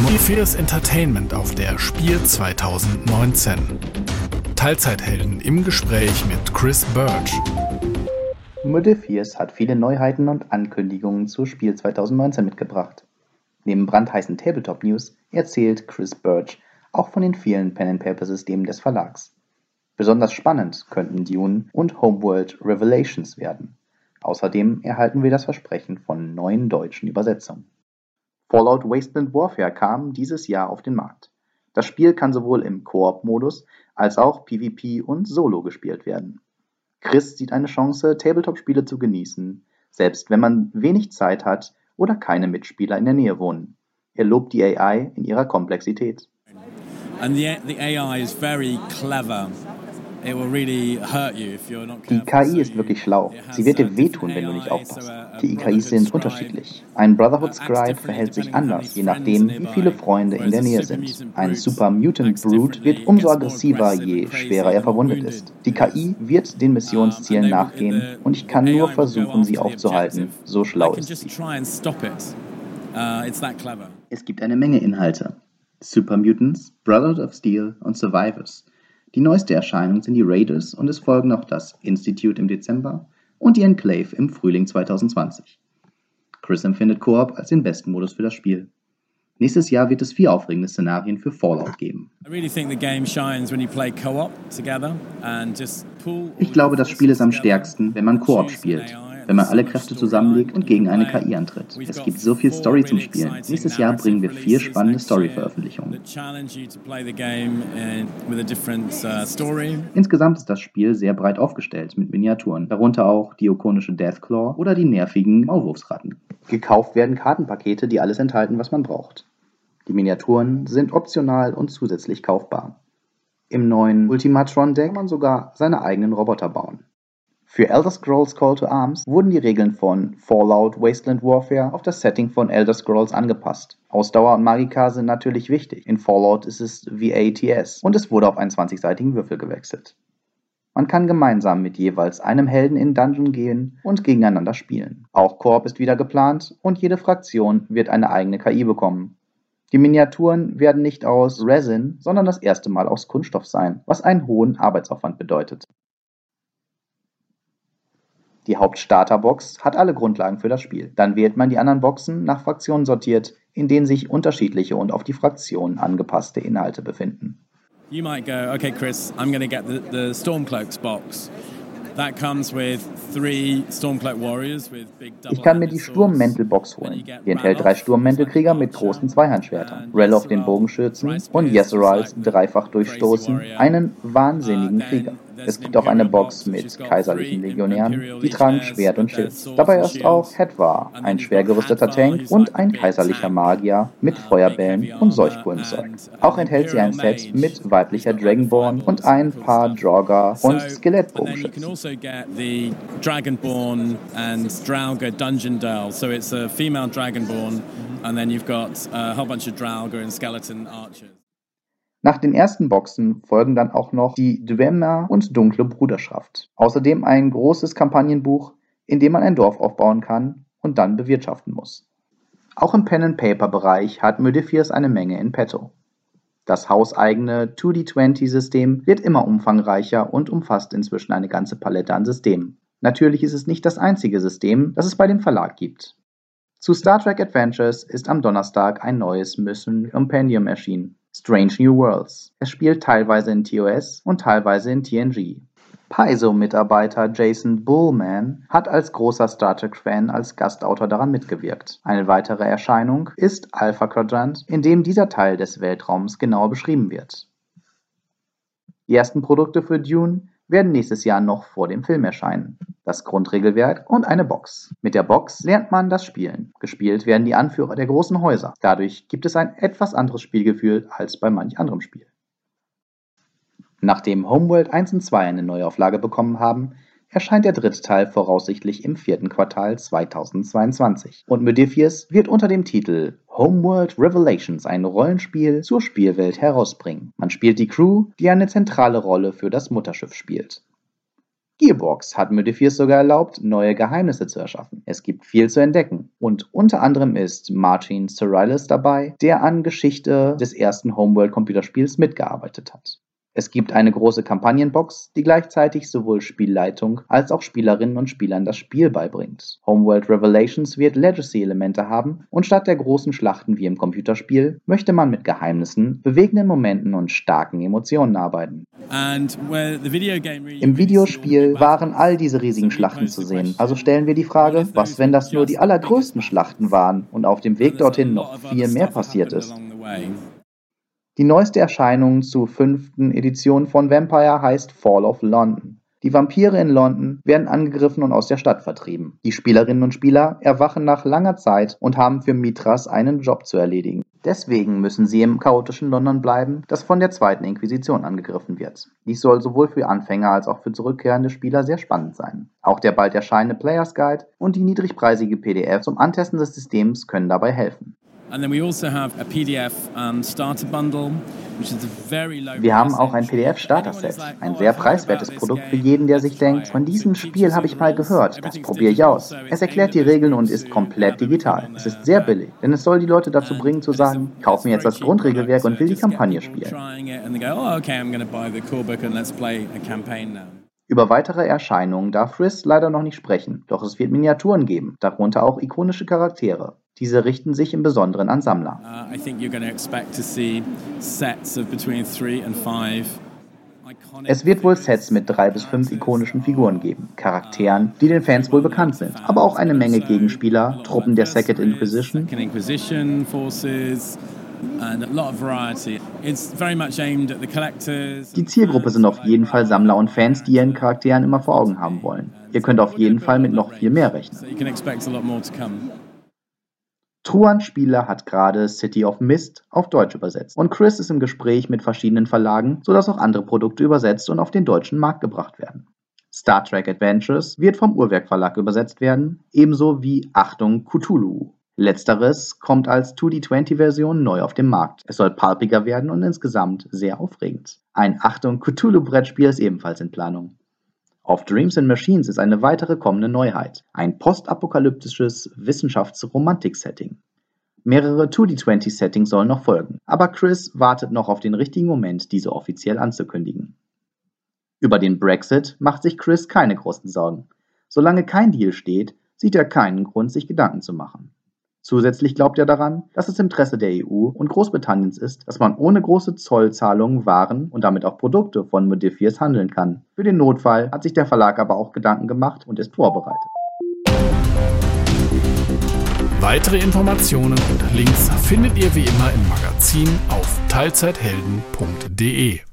Morpheus Entertainment auf der Spiel 2019. Teilzeithelden im Gespräch mit Chris Birch. Modiphius hat viele Neuheiten und Ankündigungen zur Spiel 2019 mitgebracht. Neben brandheißen Tabletop-News erzählt Chris Birch auch von den vielen Pen-and-Paper-Systemen des Verlags. Besonders spannend könnten Dune und Homeworld Revelations werden. Außerdem erhalten wir das Versprechen von neuen deutschen Übersetzungen. Fallout Wasteland Warfare kam dieses Jahr auf den Markt. Das Spiel kann sowohl im Koop-Modus als auch PvP und Solo gespielt werden. Chris sieht eine Chance, Tabletop-Spiele zu genießen, selbst wenn man wenig Zeit hat oder keine Mitspieler in der Nähe wohnen. Er lobt die AI in ihrer Komplexität. And the, the AI is very clever die KI ist wirklich schlau. Sie wird dir wehtun, wenn du nicht aufpasst. Die KIs sind unterschiedlich. Ein Brotherhood Scribe verhält sich anders, je nachdem, wie viele Freunde in der Nähe sind. Ein Super Mutant Brute wird umso aggressiver, je schwerer er verwundet ist. Die KI wird den Missionszielen nachgehen und ich kann nur versuchen, sie aufzuhalten. So schlau ist sie. Uh, es gibt eine Menge Inhalte. Super Mutants, Brotherhood of Steel und Survivors – die neueste Erscheinung sind die Raiders und es folgen noch das Institute im Dezember und die Enclave im Frühling 2020. Chris empfindet Koop als den besten Modus für das Spiel. Nächstes Jahr wird es vier aufregende Szenarien für Fallout geben. Ich glaube, das Spiel ist am stärksten, wenn man Koop spielt wenn man alle Kräfte zusammenlegt und gegen eine KI antritt. Es gibt so viel Story zum Spielen. Nächstes Jahr bringen wir vier spannende Story-Veröffentlichungen. Insgesamt ist das Spiel sehr breit aufgestellt mit Miniaturen, darunter auch die ikonische Deathclaw oder die nervigen Maulwurfsratten. Gekauft werden Kartenpakete, die alles enthalten, was man braucht. Die Miniaturen sind optional und zusätzlich kaufbar. Im neuen Ultimatron-Deck kann man sogar seine eigenen Roboter bauen. Für Elder Scrolls Call to Arms wurden die Regeln von Fallout Wasteland Warfare auf das Setting von Elder Scrolls angepasst. Ausdauer und Magika sind natürlich wichtig. In Fallout ist es VATS und es wurde auf einen 20-seitigen Würfel gewechselt. Man kann gemeinsam mit jeweils einem Helden in Dungeon gehen und gegeneinander spielen. Auch Koop ist wieder geplant und jede Fraktion wird eine eigene KI bekommen. Die Miniaturen werden nicht aus Resin, sondern das erste Mal aus Kunststoff sein, was einen hohen Arbeitsaufwand bedeutet. Die Hauptstarterbox hat alle Grundlagen für das Spiel. Dann wählt man die anderen Boxen nach Fraktionen sortiert, in denen sich unterschiedliche und auf die Fraktion angepasste Inhalte befinden. You might go, okay, Chris, I'm going to get the, the Stormcloaks box. Ich kann mir die Sturmmäntelbox holen. Die enthält drei Sturmmäntelkrieger mit großen Zweihandschwertern, Reloff den Bogenschützen und Yeserals dreifach durchstoßen, einen wahnsinnigen Krieger. Es gibt auch eine Box mit kaiserlichen Legionären, die tragen Schwert und Schild. Dabei ist auch Hedvar, ein schwer gerüsteter Tank und ein kaiserlicher Magier mit Feuerbällen und Seuchkulenzeug. Auch enthält sie ein Set mit weiblicher Dragonborn und ein paar Draugr und Skelettbogenschützen. Also Dragonborn, and then you've got a whole bunch of Draugr and skeleton archers. Nach den ersten Boxen folgen dann auch noch die Dwemer und Dunkle Bruderschaft. Außerdem ein großes Kampagnenbuch, in dem man ein Dorf aufbauen kann und dann bewirtschaften muss. Auch im Pen-and-Paper-Bereich hat Modifiers eine Menge in petto. Das hauseigene 2D20-System wird immer umfangreicher und umfasst inzwischen eine ganze Palette an Systemen. Natürlich ist es nicht das einzige System, das es bei dem Verlag gibt. Zu Star Trek Adventures ist am Donnerstag ein neues Mission Compendium erschienen. Strange New Worlds. Es spielt teilweise in TOS und teilweise in TNG. Paizo-Mitarbeiter Jason Bullman hat als großer Star Trek-Fan als Gastautor daran mitgewirkt. Eine weitere Erscheinung ist Alpha Quadrant, in dem dieser Teil des Weltraums genauer beschrieben wird. Die ersten Produkte für Dune werden nächstes Jahr noch vor dem Film erscheinen das Grundregelwerk und eine Box. Mit der Box lernt man das Spielen. Gespielt werden die Anführer der großen Häuser. Dadurch gibt es ein etwas anderes Spielgefühl als bei manch anderem Spiel. Nachdem Homeworld 1 und 2 eine Neuauflage bekommen haben, erscheint der dritte Teil voraussichtlich im vierten Quartal 2022. Und Modiphius wird unter dem Titel Homeworld Revelations ein Rollenspiel zur Spielwelt herausbringen. Man spielt die Crew, die eine zentrale Rolle für das Mutterschiff spielt. Gearbox hat Modifiers sogar erlaubt, neue Geheimnisse zu erschaffen. Es gibt viel zu entdecken. Und unter anderem ist Martin Cerilis dabei, der an Geschichte des ersten Homeworld-Computerspiels mitgearbeitet hat. Es gibt eine große Kampagnenbox, die gleichzeitig sowohl Spielleitung als auch Spielerinnen und Spielern das Spiel beibringt. Homeworld Revelations wird Legacy-Elemente haben und statt der großen Schlachten wie im Computerspiel möchte man mit Geheimnissen, bewegenden Momenten und starken Emotionen arbeiten. Im Videospiel waren all diese riesigen Schlachten zu sehen. Also stellen wir die Frage, was wenn das nur die allergrößten Schlachten waren und auf dem Weg dorthin noch viel mehr passiert ist? Die neueste Erscheinung zur fünften Edition von Vampire heißt Fall of London. Die Vampire in London werden angegriffen und aus der Stadt vertrieben. Die Spielerinnen und Spieler erwachen nach langer Zeit und haben für Mitras einen Job zu erledigen. Deswegen müssen sie im chaotischen London bleiben, das von der zweiten Inquisition angegriffen wird. Dies soll sowohl für Anfänger als auch für zurückkehrende Spieler sehr spannend sein. Auch der bald erscheinende Players Guide und die niedrigpreisige PDF zum Antesten des Systems können dabei helfen. Wir haben auch ein PDF-Starter-Set, ein sehr preiswertes Produkt für jeden, der sich denkt, von diesem Spiel habe ich mal gehört, das probiere ich aus. Es erklärt die Regeln und ist komplett digital. Es ist sehr billig, denn es soll die Leute dazu bringen zu sagen, kauf mir jetzt das Grundregelwerk und will die Kampagne spielen. Über weitere Erscheinungen darf Friss leider noch nicht sprechen, doch es wird Miniaturen geben, darunter auch ikonische Charaktere. Diese richten sich im Besonderen an Sammler. Uh, es wird wohl Sets mit drei bis fünf ikonischen Figuren geben, Charakteren, die den Fans wohl bekannt sind, aber auch eine Menge Gegenspieler, Truppen der Second Inquisition, die Zielgruppe sind auf jeden Fall Sammler und Fans, die ihren Charakteren immer vor Augen haben wollen. Ihr könnt auf jeden Fall mit noch viel mehr rechnen. Truan Spieler hat gerade City of Mist auf Deutsch übersetzt und Chris ist im Gespräch mit verschiedenen Verlagen, sodass auch andere Produkte übersetzt und auf den deutschen Markt gebracht werden. Star Trek Adventures wird vom Uhrwerk Verlag übersetzt werden, ebenso wie Achtung Cthulhu. Letzteres kommt als 2D20-Version neu auf den Markt. Es soll palpiger werden und insgesamt sehr aufregend. Ein Achtung Cthulhu-Brettspiel ist ebenfalls in Planung. Auf Dreams and Machines ist eine weitere kommende Neuheit. Ein postapokalyptisches Wissenschafts-Romantik-Setting. Mehrere 2D20-Settings sollen noch folgen, aber Chris wartet noch auf den richtigen Moment, diese offiziell anzukündigen. Über den Brexit macht sich Chris keine großen Sorgen. Solange kein Deal steht, sieht er keinen Grund, sich Gedanken zu machen. Zusätzlich glaubt er daran, dass es Interesse der EU und Großbritanniens ist, dass man ohne große Zollzahlungen Waren und damit auch Produkte von Modifiers handeln kann. Für den Notfall hat sich der Verlag aber auch Gedanken gemacht und ist vorbereitet. Weitere Informationen und Links findet ihr wie immer im Magazin auf teilzeithelden.de.